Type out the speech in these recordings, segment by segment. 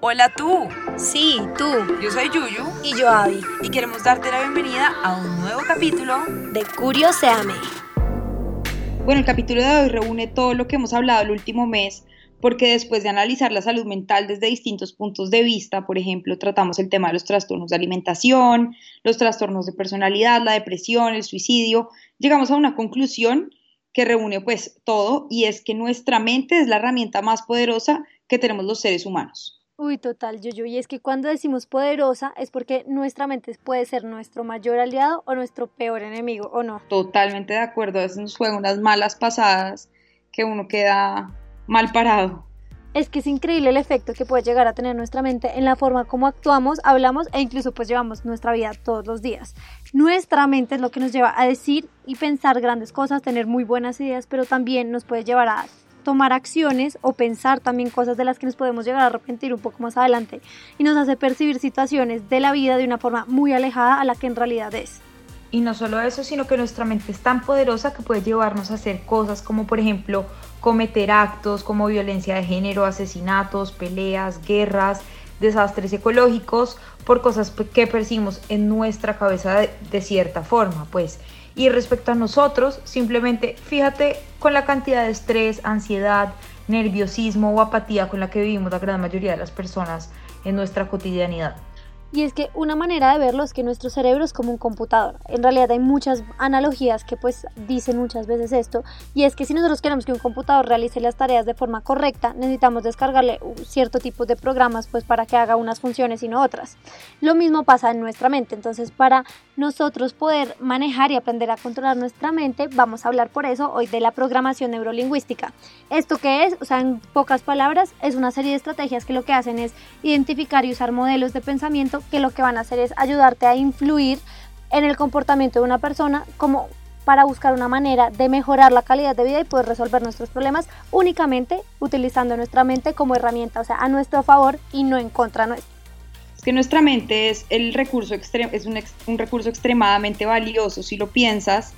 Hola tú. Sí, tú. Yo soy Yuyu. Y yo Abby. Y queremos darte la bienvenida a un nuevo capítulo de Curioseame. Bueno, el capítulo de hoy reúne todo lo que hemos hablado el último mes, porque después de analizar la salud mental desde distintos puntos de vista, por ejemplo, tratamos el tema de los trastornos de alimentación, los trastornos de personalidad, la depresión, el suicidio, llegamos a una conclusión que reúne pues todo y es que nuestra mente es la herramienta más poderosa que tenemos los seres humanos. Uy, total, yo, y es que cuando decimos poderosa es porque nuestra mente puede ser nuestro mayor aliado o nuestro peor enemigo, ¿o no? Totalmente de acuerdo, a veces nos juegan unas malas pasadas que uno queda mal parado. Es que es increíble el efecto que puede llegar a tener nuestra mente en la forma como actuamos, hablamos e incluso pues llevamos nuestra vida todos los días. Nuestra mente es lo que nos lleva a decir y pensar grandes cosas, tener muy buenas ideas, pero también nos puede llevar a tomar acciones o pensar también cosas de las que nos podemos llegar a arrepentir un poco más adelante y nos hace percibir situaciones de la vida de una forma muy alejada a la que en realidad es. Y no solo eso, sino que nuestra mente es tan poderosa que puede llevarnos a hacer cosas como por ejemplo cometer actos como violencia de género, asesinatos, peleas, guerras, desastres ecológicos por cosas que percibimos en nuestra cabeza de, de cierta forma, pues y respecto a nosotros, simplemente fíjate con la cantidad de estrés, ansiedad, nerviosismo o apatía con la que vivimos la gran mayoría de las personas en nuestra cotidianidad. Y es que una manera de verlo es que nuestro cerebro es como un computador. En realidad hay muchas analogías que pues dicen muchas veces esto. Y es que si nosotros queremos que un computador realice las tareas de forma correcta, necesitamos descargarle cierto tipo de programas pues para que haga unas funciones y no otras. Lo mismo pasa en nuestra mente. Entonces para nosotros poder manejar y aprender a controlar nuestra mente, vamos a hablar por eso hoy de la programación neurolingüística. ¿Esto qué es? O sea, en pocas palabras, es una serie de estrategias que lo que hacen es identificar y usar modelos de pensamiento que lo que van a hacer es ayudarte a influir en el comportamiento de una persona como para buscar una manera de mejorar la calidad de vida y poder resolver nuestros problemas únicamente utilizando nuestra mente como herramienta, o sea, a nuestro favor y no en contra nuestra. Es que nuestra mente es el recurso es un, un recurso extremadamente valioso si lo piensas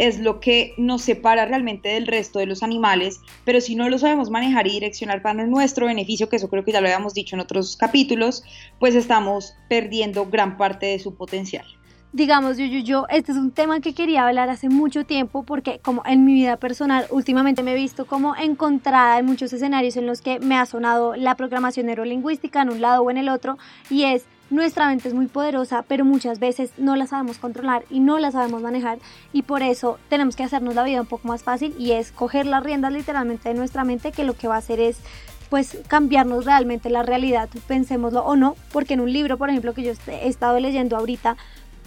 es lo que nos separa realmente del resto de los animales, pero si no lo sabemos manejar y direccionar para nuestro beneficio, que eso creo que ya lo habíamos dicho en otros capítulos, pues estamos perdiendo gran parte de su potencial. Digamos, yo, yo, yo, este es un tema que quería hablar hace mucho tiempo porque como en mi vida personal últimamente me he visto como encontrada en muchos escenarios en los que me ha sonado la programación neurolingüística en un lado o en el otro y es nuestra mente es muy poderosa, pero muchas veces no la sabemos controlar y no la sabemos manejar y por eso tenemos que hacernos la vida un poco más fácil y es coger las riendas literalmente de nuestra mente que lo que va a hacer es pues cambiarnos realmente la realidad, pensémoslo o no, porque en un libro, por ejemplo, que yo he estado leyendo ahorita,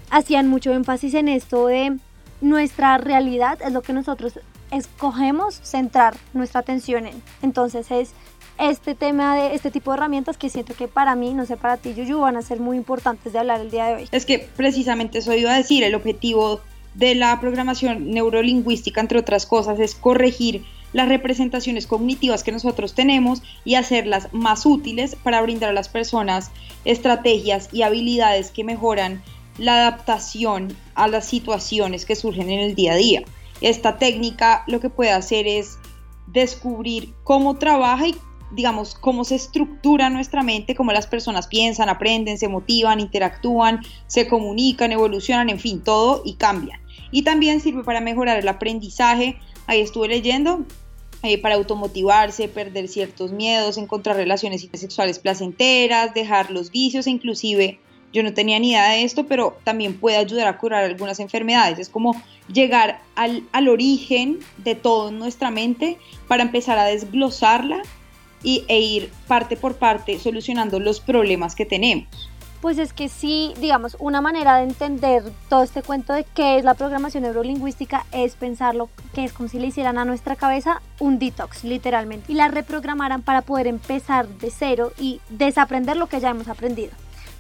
hacían mucho énfasis en esto de nuestra realidad es lo que nosotros escogemos centrar nuestra atención en. Entonces es este tema de este tipo de herramientas que siento que para mí, no sé, para ti, Yuyu, van a ser muy importantes de hablar el día de hoy. Es que precisamente eso iba a decir, el objetivo de la programación neurolingüística, entre otras cosas, es corregir las representaciones cognitivas que nosotros tenemos y hacerlas más útiles para brindar a las personas estrategias y habilidades que mejoran la adaptación a las situaciones que surgen en el día a día. Esta técnica lo que puede hacer es descubrir cómo trabaja y digamos, cómo se estructura nuestra mente, cómo las personas piensan, aprenden, se motivan, interactúan, se comunican, evolucionan, en fin, todo y cambian. Y también sirve para mejorar el aprendizaje, ahí estuve leyendo, eh, para automotivarse, perder ciertos miedos, encontrar relaciones sexuales placenteras, dejar los vicios e inclusive yo no tenía ni idea de esto, pero también puede ayudar a curar algunas enfermedades. Es como llegar al, al origen de todo en nuestra mente para empezar a desglosarla y, e ir parte por parte solucionando los problemas que tenemos. Pues es que sí, digamos, una manera de entender todo este cuento de qué es la programación neurolingüística es pensarlo que es como si le hicieran a nuestra cabeza un detox, literalmente, y la reprogramaran para poder empezar de cero y desaprender lo que ya hemos aprendido,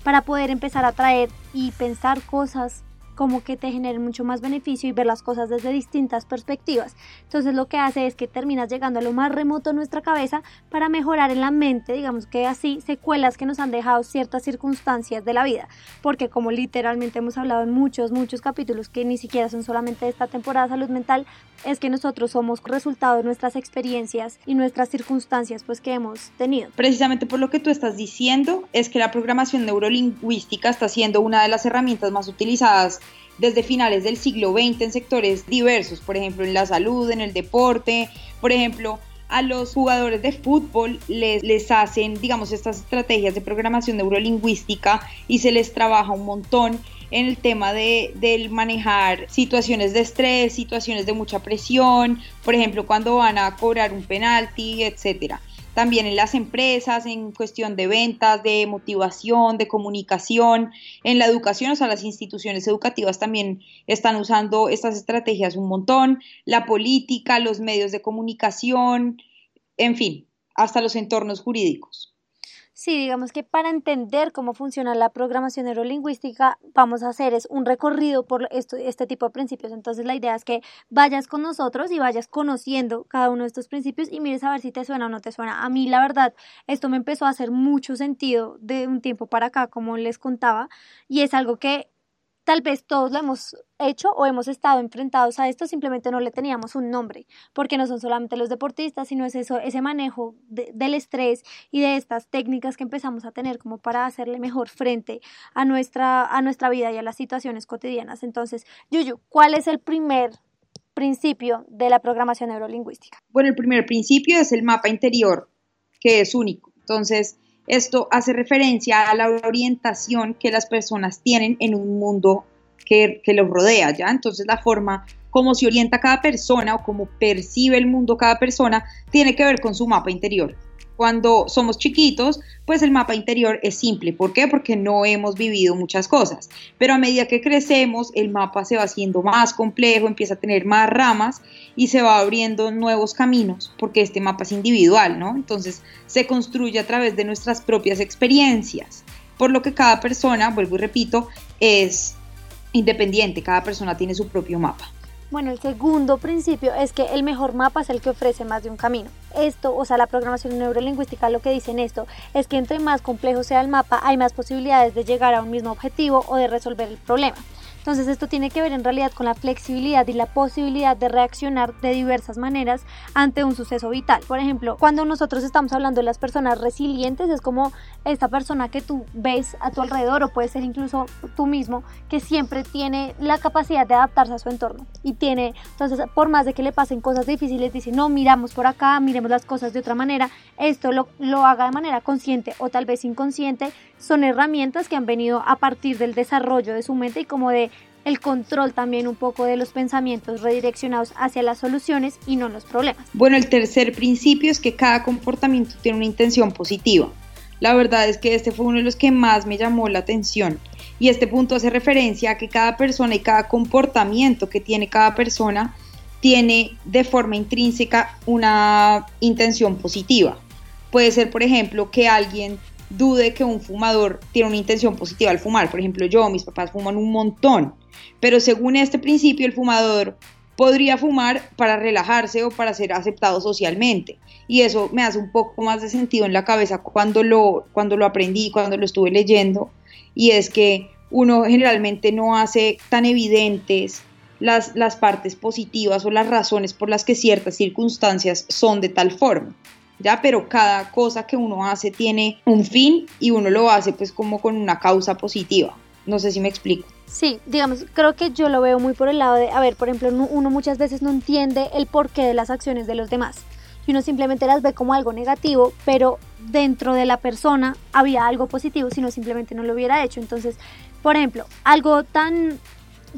para poder empezar a traer y pensar cosas como que te generen mucho más beneficio y ver las cosas desde distintas perspectivas. Entonces lo que hace es que terminas llegando a lo más remoto de nuestra cabeza para mejorar en la mente, digamos que así, secuelas que nos han dejado ciertas circunstancias de la vida. Porque como literalmente hemos hablado en muchos, muchos capítulos que ni siquiera son solamente de esta temporada de salud mental, es que nosotros somos resultado de nuestras experiencias y nuestras circunstancias pues que hemos tenido. Precisamente por lo que tú estás diciendo es que la programación neurolingüística está siendo una de las herramientas más utilizadas desde finales del siglo XX en sectores diversos, por ejemplo en la salud, en el deporte, por ejemplo a los jugadores de fútbol les, les hacen, digamos, estas estrategias de programación neurolingüística y se les trabaja un montón en el tema de, del manejar situaciones de estrés, situaciones de mucha presión, por ejemplo, cuando van a cobrar un penalti, etcétera también en las empresas, en cuestión de ventas, de motivación, de comunicación, en la educación, o sea, las instituciones educativas también están usando estas estrategias un montón, la política, los medios de comunicación, en fin, hasta los entornos jurídicos. Sí, digamos que para entender cómo funciona la programación neurolingüística, vamos a hacer es un recorrido por esto, este tipo de principios. Entonces la idea es que vayas con nosotros y vayas conociendo cada uno de estos principios y mires a ver si te suena o no te suena. A mí la verdad, esto me empezó a hacer mucho sentido de un tiempo para acá, como les contaba, y es algo que Tal vez todos lo hemos hecho o hemos estado enfrentados a esto, simplemente no le teníamos un nombre, porque no son solamente los deportistas, sino es eso, ese manejo del estrés y de estas técnicas que empezamos a tener como para hacerle mejor frente a nuestra, a nuestra vida y a las situaciones cotidianas. Entonces, Yuyu, ¿cuál es el primer principio de la programación neurolingüística? Bueno, el primer principio es el mapa interior, que es único. Entonces, esto hace referencia a la orientación que las personas tienen en un mundo que, los rodea, ¿ya? Entonces la forma como se orienta cada persona o cómo percibe el mundo cada persona tiene que ver con su mapa interior cuando somos chiquitos, pues el mapa interior es simple. ¿Por qué? Porque no hemos vivido muchas cosas. Pero a medida que crecemos, el mapa se va haciendo más complejo, empieza a tener más ramas y se va abriendo nuevos caminos, porque este mapa es individual, ¿no? Entonces se construye a través de nuestras propias experiencias. Por lo que cada persona, vuelvo y repito, es independiente, cada persona tiene su propio mapa. Bueno, el segundo principio es que el mejor mapa es el que ofrece más de un camino. Esto, o sea, la programación neurolingüística lo que dice en esto es que entre más complejo sea el mapa, hay más posibilidades de llegar a un mismo objetivo o de resolver el problema. Entonces esto tiene que ver en realidad con la flexibilidad y la posibilidad de reaccionar de diversas maneras ante un suceso vital. Por ejemplo, cuando nosotros estamos hablando de las personas resilientes, es como esta persona que tú ves a tu alrededor o puede ser incluso tú mismo, que siempre tiene la capacidad de adaptarse a su entorno y tiene, entonces por más de que le pasen cosas difíciles, dice, no, miramos por acá, miremos las cosas de otra manera, esto lo, lo haga de manera consciente o tal vez inconsciente, son herramientas que han venido a partir del desarrollo de su mente y como de el control también un poco de los pensamientos redireccionados hacia las soluciones y no los problemas. Bueno, el tercer principio es que cada comportamiento tiene una intención positiva. La verdad es que este fue uno de los que más me llamó la atención y este punto hace referencia a que cada persona y cada comportamiento que tiene cada persona tiene de forma intrínseca una intención positiva. Puede ser, por ejemplo, que alguien dude que un fumador tiene una intención positiva al fumar. Por ejemplo, yo, mis papás fuman un montón, pero según este principio, el fumador podría fumar para relajarse o para ser aceptado socialmente. Y eso me hace un poco más de sentido en la cabeza cuando lo, cuando lo aprendí, cuando lo estuve leyendo. Y es que uno generalmente no hace tan evidentes las, las partes positivas o las razones por las que ciertas circunstancias son de tal forma. ¿Ya? Pero cada cosa que uno hace tiene un fin y uno lo hace pues como con una causa positiva. No sé si me explico. Sí, digamos, creo que yo lo veo muy por el lado de, a ver, por ejemplo, uno muchas veces no entiende el porqué de las acciones de los demás. Y uno simplemente las ve como algo negativo, pero dentro de la persona había algo positivo si no simplemente no lo hubiera hecho. Entonces, por ejemplo, algo tan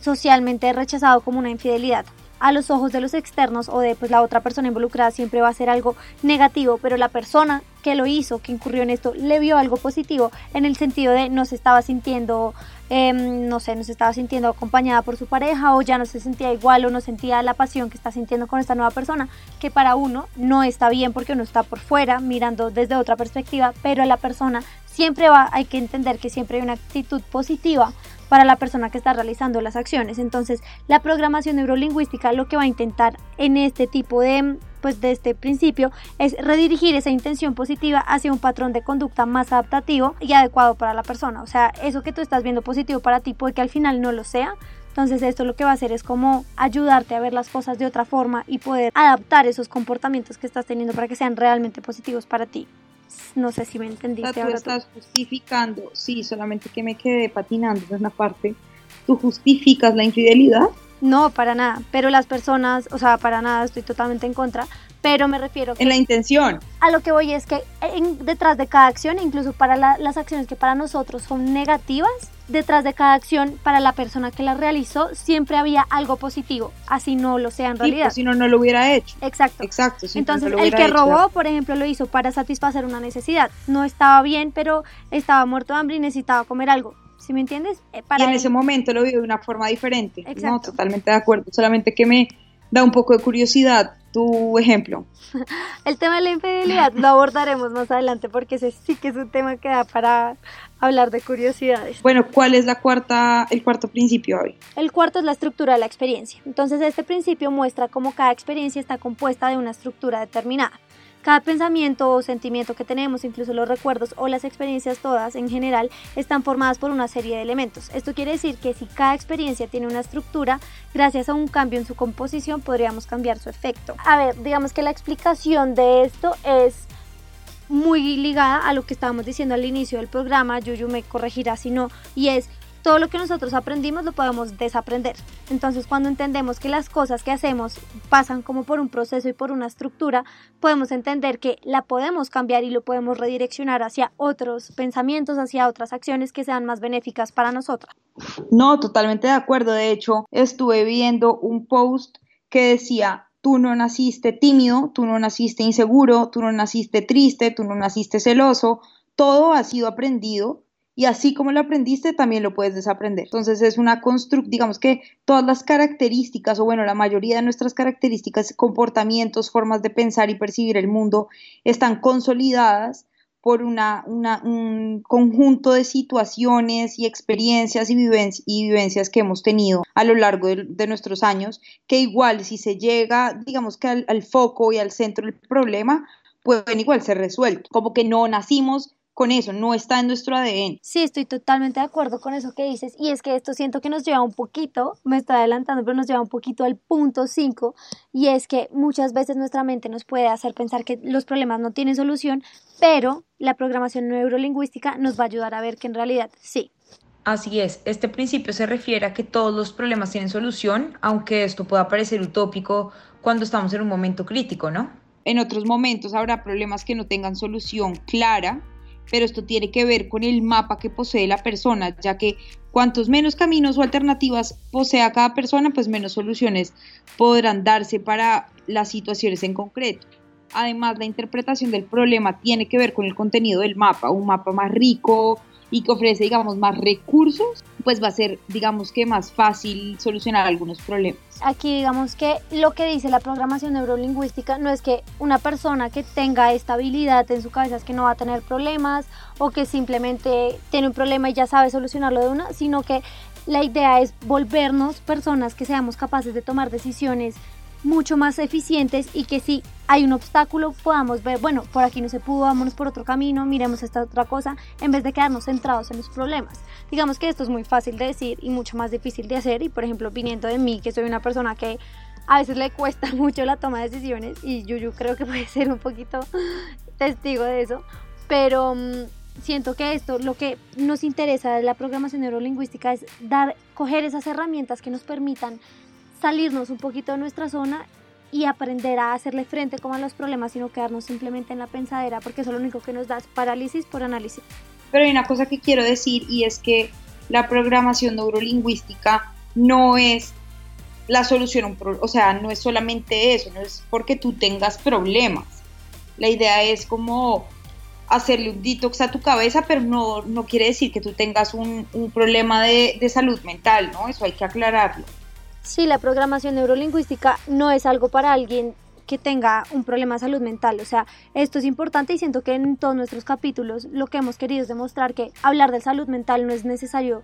socialmente rechazado como una infidelidad a los ojos de los externos o de pues, la otra persona involucrada siempre va a ser algo negativo, pero la persona que lo hizo, que incurrió en esto, le vio algo positivo en el sentido de no se estaba sintiendo, em, no sé, no se estaba sintiendo acompañada por su pareja o ya no se sentía igual o no sentía la pasión que está sintiendo con esta nueva persona, que para uno no está bien porque uno está por fuera mirando desde otra perspectiva, pero la persona siempre va, hay que entender que siempre hay una actitud positiva para la persona que está realizando las acciones. Entonces, la programación neurolingüística lo que va a intentar en este tipo de pues de este principio es redirigir esa intención positiva hacia un patrón de conducta más adaptativo y adecuado para la persona. O sea, eso que tú estás viendo positivo para ti puede que al final no lo sea, entonces esto lo que va a hacer es como ayudarte a ver las cosas de otra forma y poder adaptar esos comportamientos que estás teniendo para que sean realmente positivos para ti. No sé si me entendiste. O sea, tú ahora estás justificando, sí, solamente que me quedé patinando en una parte. ¿Tú justificas la infidelidad? No, para nada. Pero las personas, o sea, para nada, estoy totalmente en contra. Pero me refiero que En la intención. a lo que voy es que en- detrás de cada acción, incluso para la- las acciones que para nosotros son negativas, detrás de cada acción para la persona que la realizó siempre había algo positivo, así no lo sea en Sí, realidad. pues, si no, no lo hubiera hecho. Exacto. Exacto. si no, Entonces, no el que hecho. robó, por ejemplo, lo hizo para satisfacer una necesidad. No estaba bien, pero estaba muerto de hambre y necesitaba comer algo. ¿Sí me entiendes? Eh, Y Para en él- ese momento lo vio de una forma diferente. No, Exacto. totalmente de acuerdo. Solamente que me da un poco de curiosidad tu ejemplo. El tema de la infidelidad lo abordaremos más adelante porque ese sí que es un tema que da para hablar de curiosidades. Bueno, ¿cuál es la cuarta, el cuarto principio hoy? El cuarto es la estructura de la experiencia. Entonces este principio muestra cómo cada experiencia está compuesta de una estructura determinada. Cada pensamiento o sentimiento que tenemos, incluso los recuerdos o las experiencias todas en general, están formadas por una serie de elementos. Esto quiere decir que si cada experiencia tiene una estructura, gracias a un cambio en su composición podríamos cambiar su efecto. A ver, digamos que la explicación de esto es muy ligada a lo que estábamos diciendo al inicio del programa, Yuyu me corregirá si no, y es todo lo que nosotros aprendimos lo podemos desaprender. Entonces, cuando entendemos que las cosas que hacemos pasan como por un proceso y por una estructura, podemos entender que la podemos cambiar y lo podemos redireccionar hacia otros pensamientos, hacia otras acciones que sean más benéficas para nosotros. No, totalmente de acuerdo. De hecho, estuve viendo un post que decía, tú no naciste tímido, tú no naciste inseguro, tú no naciste triste, tú no naciste celoso, todo ha sido aprendido y así como lo aprendiste también lo puedes desaprender. Entonces es una construcción, digamos que todas las características, o bueno, la mayoría de nuestras características, comportamientos, formas de pensar y percibir el mundo están consolidadas por una, un conjunto de situaciones y experiencias y, viven- y vivencias que hemos tenido a lo largo de, de nuestros años, que igual si se llega, digamos que al, al foco y al centro del problema, pueden igual ser resueltos. Como que no nacimos con eso, no está en nuestro ADN. Sí, estoy totalmente de acuerdo con eso que dices. Y es que esto siento que nos lleva un poquito, me estoy adelantando, pero nos lleva un poquito al punto 5. Y es que muchas veces nuestra mente nos puede hacer pensar que los problemas no tienen solución, pero la programación neurolingüística nos va a ayudar a ver que en realidad sí. Así es, este principio se refiere a que todos los problemas tienen solución, aunque esto pueda parecer utópico cuando estamos en un momento crítico, ¿no? En otros momentos habrá problemas que no tengan solución clara, pero esto tiene que ver con el mapa que posee la persona, ya que cuantos menos caminos o alternativas posea cada persona, pues menos soluciones podrán darse para las situaciones en concreto. Además, la interpretación del problema tiene que ver con el contenido del mapa, un mapa más rico y que ofrece, digamos, más recursos, pues va a ser, digamos que más fácil solucionar algunos problemas. Aquí digamos que lo que dice la programación neurolingüística no es que una persona que tenga estabilidad en su cabeza es que no va a tener problemas o que simplemente tiene un problema y ya sabe solucionarlo de una, sino que la idea es volvernos personas que seamos capaces de tomar decisiones mucho más eficientes y que si hay un obstáculo podamos ver, bueno, por aquí no se pudo, vámonos por otro camino, miremos esta otra cosa, en vez de quedarnos centrados en los problemas. Digamos que esto es muy fácil de decir y mucho más difícil de hacer y por ejemplo viniendo de mí, que soy una persona que a veces le cuesta mucho la toma de decisiones y Yuyu creo que puede ser un poquito testigo de eso, pero mm, siento que esto, lo que nos interesa de la programación neurolingüística es dar, coger esas herramientas que nos permitan salirnos un poquito de nuestra zona y aprender a hacerle frente como a los problemas, sino quedarnos simplemente en la pensadera, porque eso lo único que nos da es parálisis por análisis. Pero hay una cosa que quiero decir y es que la programación neurolingüística no es la solución o sea, no es solamente eso, no es porque tú tengas problemas. La idea es como hacerle un detox a tu cabeza, pero no, no quiere decir que tú tengas un, un problema de, de salud mental, ¿no? Eso hay que aclararlo. Sí, la programación neurolingüística no es algo para alguien que tenga un problema de salud mental. O sea, esto es importante y siento que en todos nuestros capítulos lo que hemos querido es demostrar que hablar de salud mental no es necesario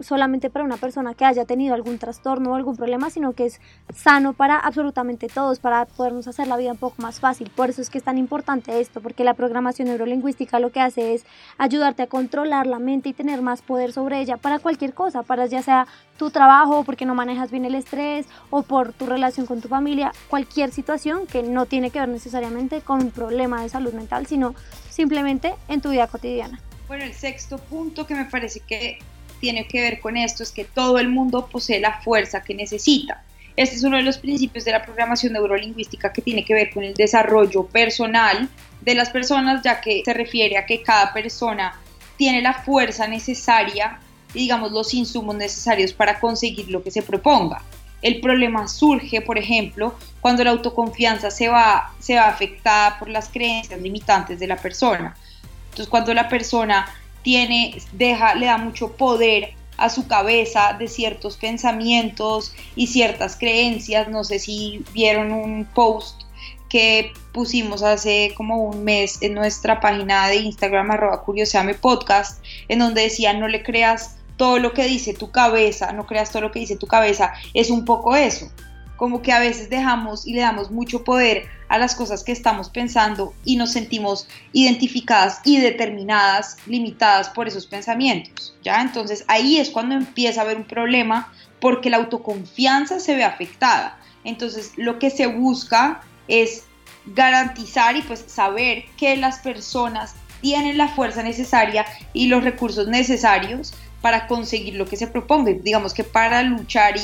solamente para una persona que haya tenido algún trastorno o algún problema, sino que es sano para absolutamente todos, para podernos hacer la vida un poco más fácil. Por eso es que es tan importante esto, porque la programación neurolingüística lo que hace es ayudarte a controlar la mente y tener más poder sobre ella para cualquier cosa, para ya sea tu trabajo, porque no manejas bien el estrés o por tu relación con tu familia, cualquier situación que no tiene que ver necesariamente con un problema de salud mental, sino simplemente en tu vida cotidiana. Bueno, el sexto punto que me parece que tiene que ver con esto es que todo el mundo posee la fuerza que necesita. Este es uno de los principios de la programación neurolingüística que tiene que ver con el desarrollo personal de las personas, ya que se refiere a que cada persona tiene la fuerza necesaria y digamos los insumos necesarios para conseguir lo que se proponga. El problema surge, por ejemplo, cuando la autoconfianza se va, se va afectada por las creencias limitantes de la persona. Entonces, cuando la persona tiene, deja, le da mucho poder a su cabeza de ciertos pensamientos y ciertas creencias. No sé si vieron un post que pusimos hace como un mes en nuestra página de Instagram arroba curioseame podcast, en donde decía no le creas todo lo que dice tu cabeza, no creas todo lo que dice tu cabeza, es un poco eso, como que a veces dejamos y le damos mucho poder a las cosas que estamos pensando y nos sentimos identificadas y determinadas, limitadas por esos pensamientos, ¿ya? Entonces ahí es cuando empieza a haber un problema porque la autoconfianza se ve afectada. Entonces lo que se busca es garantizar y pues saber que las personas tienen la fuerza necesaria y los recursos necesarios para conseguir lo que se proponga. Digamos que para luchar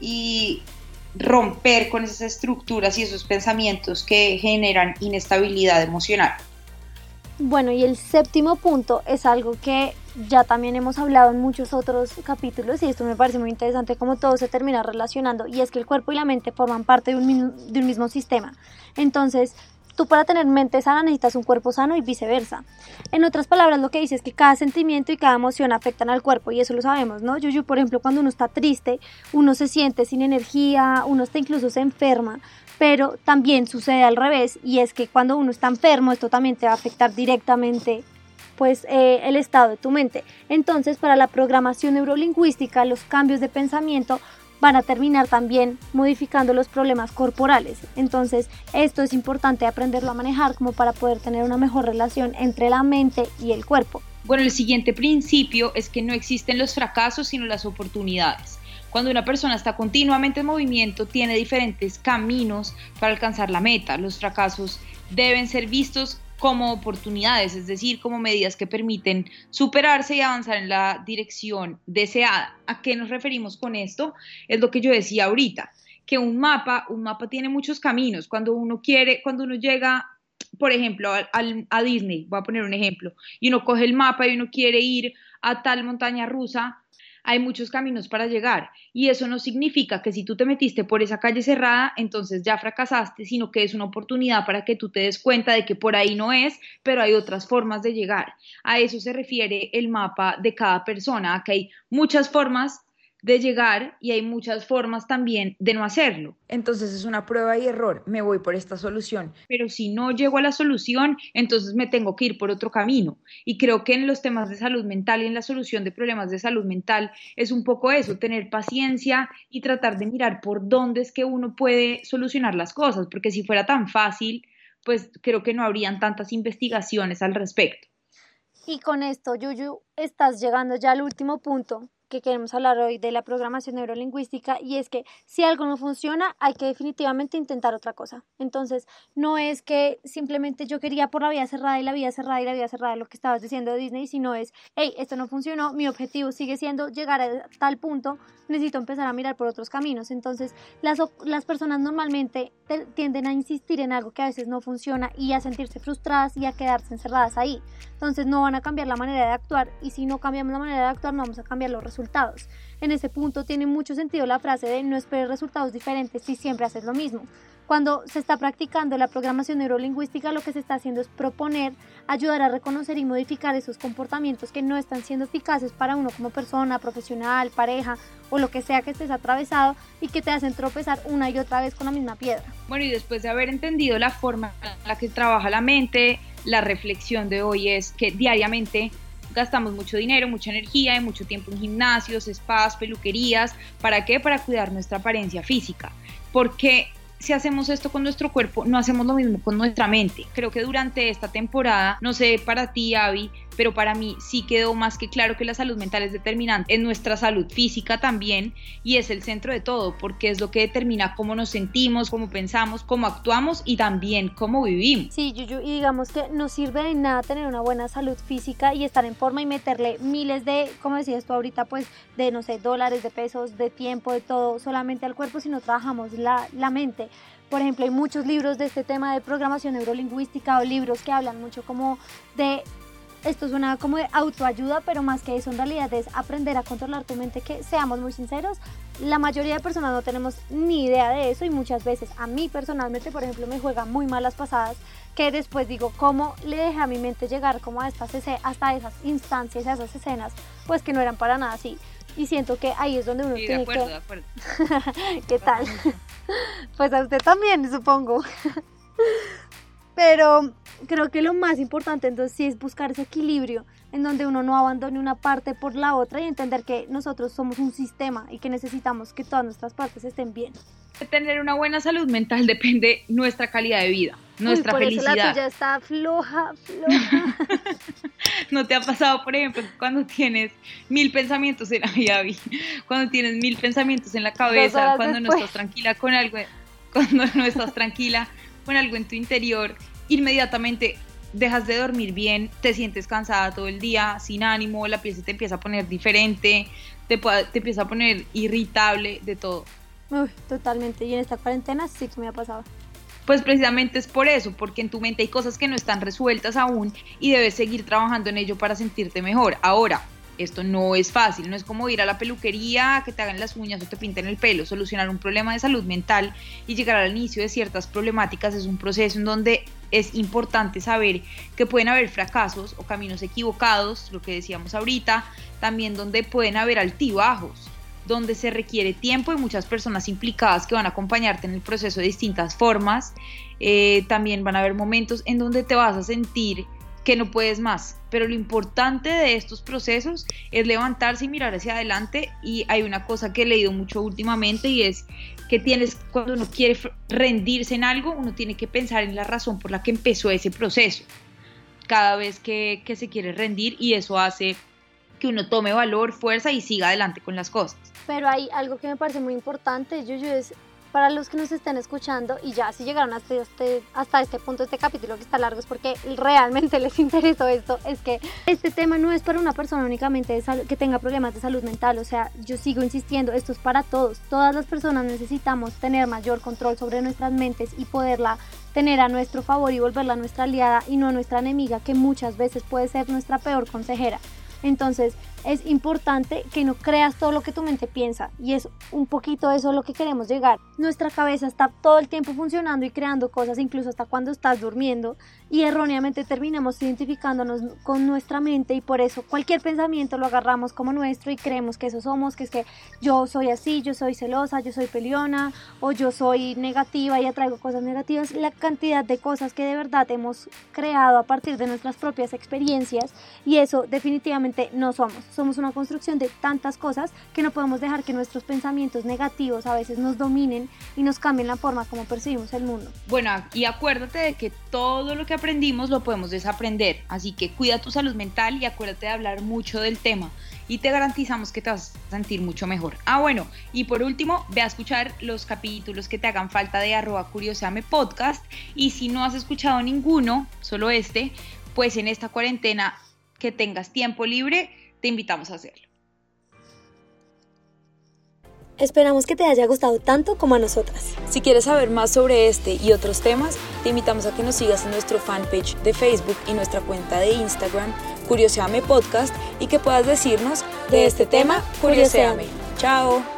y, romper con esas estructuras y esos pensamientos que generan inestabilidad emocional. Bueno, y el séptimo punto es algo que ya también hemos hablado en muchos otros capítulos y esto me parece muy interesante como todo se termina relacionando y es que el cuerpo y la mente forman parte de un, de un mismo sistema. Entonces, Tú para tener mente sana necesitas un cuerpo sano y viceversa. En otras palabras, lo que dice es que cada sentimiento y cada emoción afectan al cuerpo y eso lo sabemos, ¿no? Yo, por ejemplo, cuando uno está triste, uno se siente sin energía, uno está incluso se enferma, pero también sucede al revés y es que cuando uno está enfermo, esto también te va a afectar directamente pues eh, el estado de tu mente. Entonces, para la programación neurolingüística, los cambios de pensamiento van a terminar también modificando los problemas corporales. Entonces, esto es importante aprenderlo a manejar como para poder tener una mejor relación entre la mente y el cuerpo. Bueno, el siguiente principio es que no existen los fracasos, sino las oportunidades. Cuando una persona está continuamente en movimiento, tiene diferentes caminos para alcanzar la meta. Los fracasos deben ser vistos como oportunidades, es decir, como medidas que permiten superarse y avanzar en la dirección deseada. ¿A qué nos referimos con esto? Es lo que yo decía ahorita, que un mapa, un mapa tiene muchos caminos. Cuando uno quiere, cuando uno llega, por ejemplo, a, Disney, voy a poner un ejemplo, y uno coge el mapa y uno quiere ir a tal montaña rusa, hay muchos caminos para llegar y eso no significa que si tú te metiste por esa calle cerrada, entonces ya fracasaste, sino que es una oportunidad para que tú te des cuenta de que por ahí no es, pero hay otras formas de llegar. A eso se refiere el mapa de cada persona, que hay muchas formas de llegar y hay muchas formas también de no hacerlo. Entonces es una prueba y error, me voy por esta solución. Pero si no llego a la solución, entonces me tengo que ir por otro camino. Y creo que en los temas de salud mental y en la solución de problemas de salud mental es un poco eso, tener paciencia y tratar de mirar por dónde es que uno puede solucionar las cosas, porque si fuera tan fácil, pues creo que no habrían tantas investigaciones al respecto. Y con esto, Yuyu, estás llegando ya al último punto, que queremos hablar hoy de la programación neurolingüística y es que si algo no funciona hay que definitivamente intentar otra cosa. Entonces no es que simplemente yo quería por la vía cerrada y la vía cerrada y la vía cerrada lo que estabas diciendo de Disney, sino es, hey, esto no funcionó, mi objetivo sigue siendo llegar a tal punto, necesito empezar a mirar por otros caminos. Entonces las, las personas normalmente tienden a insistir en algo que a veces no funciona y a sentirse frustradas y a quedarse encerradas ahí. Entonces no van a cambiar la manera de actuar y si no cambiamos la manera de actuar no vamos a cambiar los resultados. En ese punto tiene mucho sentido la frase de no esperes resultados diferentes si siempre haces lo mismo. Cuando se está practicando la programación neurolingüística, lo que se está haciendo es proponer, ayudar a reconocer y modificar esos comportamientos que no están siendo eficaces para uno como persona, profesional, pareja o lo que sea que estés atravesado y que te hacen tropezar una y otra vez con la misma piedra. Bueno, y después de haber entendido la forma en la que trabaja la mente, la reflexión de hoy es que diariamente gastamos mucho dinero, mucha energía y mucho tiempo en gimnasios, spas, peluquerías. ¿Para qué? Para cuidar nuestra apariencia física. Porque si hacemos esto con nuestro cuerpo, no hacemos lo mismo con nuestra mente. Creo que durante esta temporada, no sé para ti, Avi, pero para mí sí quedó más que claro que la salud mental es determinante en nuestra salud física también y es el centro de todo porque es lo que determina cómo nos sentimos, cómo pensamos, cómo actuamos y también cómo vivimos. Sí, Yuyu, y digamos que no sirve de nada tener una buena salud física y estar en forma y meterle miles de, como decías tú ahorita, pues de, no sé, dólares, de pesos, de tiempo, de todo, solamente al cuerpo si no trabajamos la, la mente. Por ejemplo, hay muchos libros de este tema de programación neurolingüística o libros que hablan mucho como de esto suena como de autoayuda, pero más que eso en realidad es aprender a controlar tu mente, que seamos muy sinceros, la mayoría de personas no tenemos ni idea de eso y muchas veces a mí personalmente, por ejemplo, me juega muy malas pasadas que después digo, ¿cómo le dejé a mi mente llegar como a estas, hasta esas instancias, a esas escenas, pues que no eran para nada así? Y siento que ahí es donde uno tiene de acuerdo, que... De acuerdo. ¿Qué tal? pues a usted también, supongo. Pero creo que lo más importante entonces sí es buscar ese equilibrio en donde uno no abandone una parte por la otra y entender que nosotros somos un sistema y que necesitamos que todas nuestras partes estén bien. Tener una buena salud mental depende nuestra calidad de vida, nuestra Uy, por felicidad. Eso la tuya está floja, floja. ¿No te ha pasado, por ejemplo, cuando tienes mil pensamientos en la cuando tienes mil pensamientos en la cabeza, cuando no estás tranquila con algo, cuando no estás tranquila con algo en tu interior, inmediatamente dejas de dormir bien, te sientes cansada todo el día, sin ánimo, la piel se te empieza a poner diferente, te, te empieza a poner irritable, de todo. Uy, totalmente. Y en esta cuarentena sí que me ha pasado. Pues precisamente es por eso, porque en tu mente hay cosas que no están resueltas aún y debes seguir trabajando en ello para sentirte mejor. Ahora, esto no es fácil, no es como ir a la peluquería, que te hagan las uñas o te pinten el pelo. Solucionar un problema de salud mental y llegar al inicio de ciertas problemáticas es un proceso en donde es importante saber que pueden haber fracasos o caminos equivocados, lo que decíamos ahorita, también donde pueden haber altibajos, donde se requiere tiempo y muchas personas implicadas que van a acompañarte en el proceso de distintas formas. Eh, también van a haber momentos en donde te vas a sentir que no puedes más. Pero lo importante de estos procesos es levantarse y mirar hacia adelante. Y hay una cosa que he leído mucho últimamente y es que tienes, cuando uno quiere rendirse en algo, uno tiene que pensar en la razón por la que empezó ese proceso. Cada vez que, que se quiere rendir y eso hace que uno tome valor, fuerza y siga adelante con las cosas. Pero hay algo que me parece muy importante, yo es para los que nos estén escuchando y ya si llegaron hasta este, hasta este punto, este capítulo que está largo es porque realmente les interesó esto, es que este tema no es para una persona únicamente que tenga problemas de salud mental, o sea, yo sigo insistiendo, esto es para todos, todas las personas necesitamos tener mayor control sobre nuestras mentes y poderla tener a nuestro favor y volverla nuestra aliada y no nuestra enemiga que muchas veces puede ser nuestra peor consejera. Entonces, es importante que no creas todo lo que tu mente piensa y es un poquito eso lo que queremos llegar. Nuestra cabeza está todo el tiempo funcionando y creando cosas, incluso hasta cuando estás durmiendo y erróneamente terminamos identificándonos con nuestra mente y por eso cualquier pensamiento lo agarramos como nuestro y creemos que eso somos, que es que yo soy así, yo soy celosa, yo soy peleona o yo soy negativa y atraigo cosas negativas. La cantidad de cosas que de verdad hemos creado a partir de nuestras propias experiencias y eso definitivamente no somos somos una construcción de tantas cosas que no podemos dejar que nuestros pensamientos negativos a veces nos dominen y nos cambien la forma como percibimos el mundo. Bueno, y acuérdate de que todo lo que aprendimos lo podemos desaprender, así que cuida tu salud mental y acuérdate de hablar mucho del tema y te garantizamos que te vas a sentir mucho mejor. Ah, bueno, y por último, ve a escuchar los capítulos que te hagan falta de arroba curioseame podcast y si no has escuchado ninguno, solo este, pues en esta cuarentena que tengas tiempo libre, te invitamos a hacerlo. Esperamos que te haya gustado tanto como a nosotras. Si quieres saber más sobre este y otros temas, te invitamos a que nos sigas en nuestro fanpage de Facebook y nuestra cuenta de Instagram, Curioseame Podcast, y que puedas decirnos de este tema, Curioseame. Chao.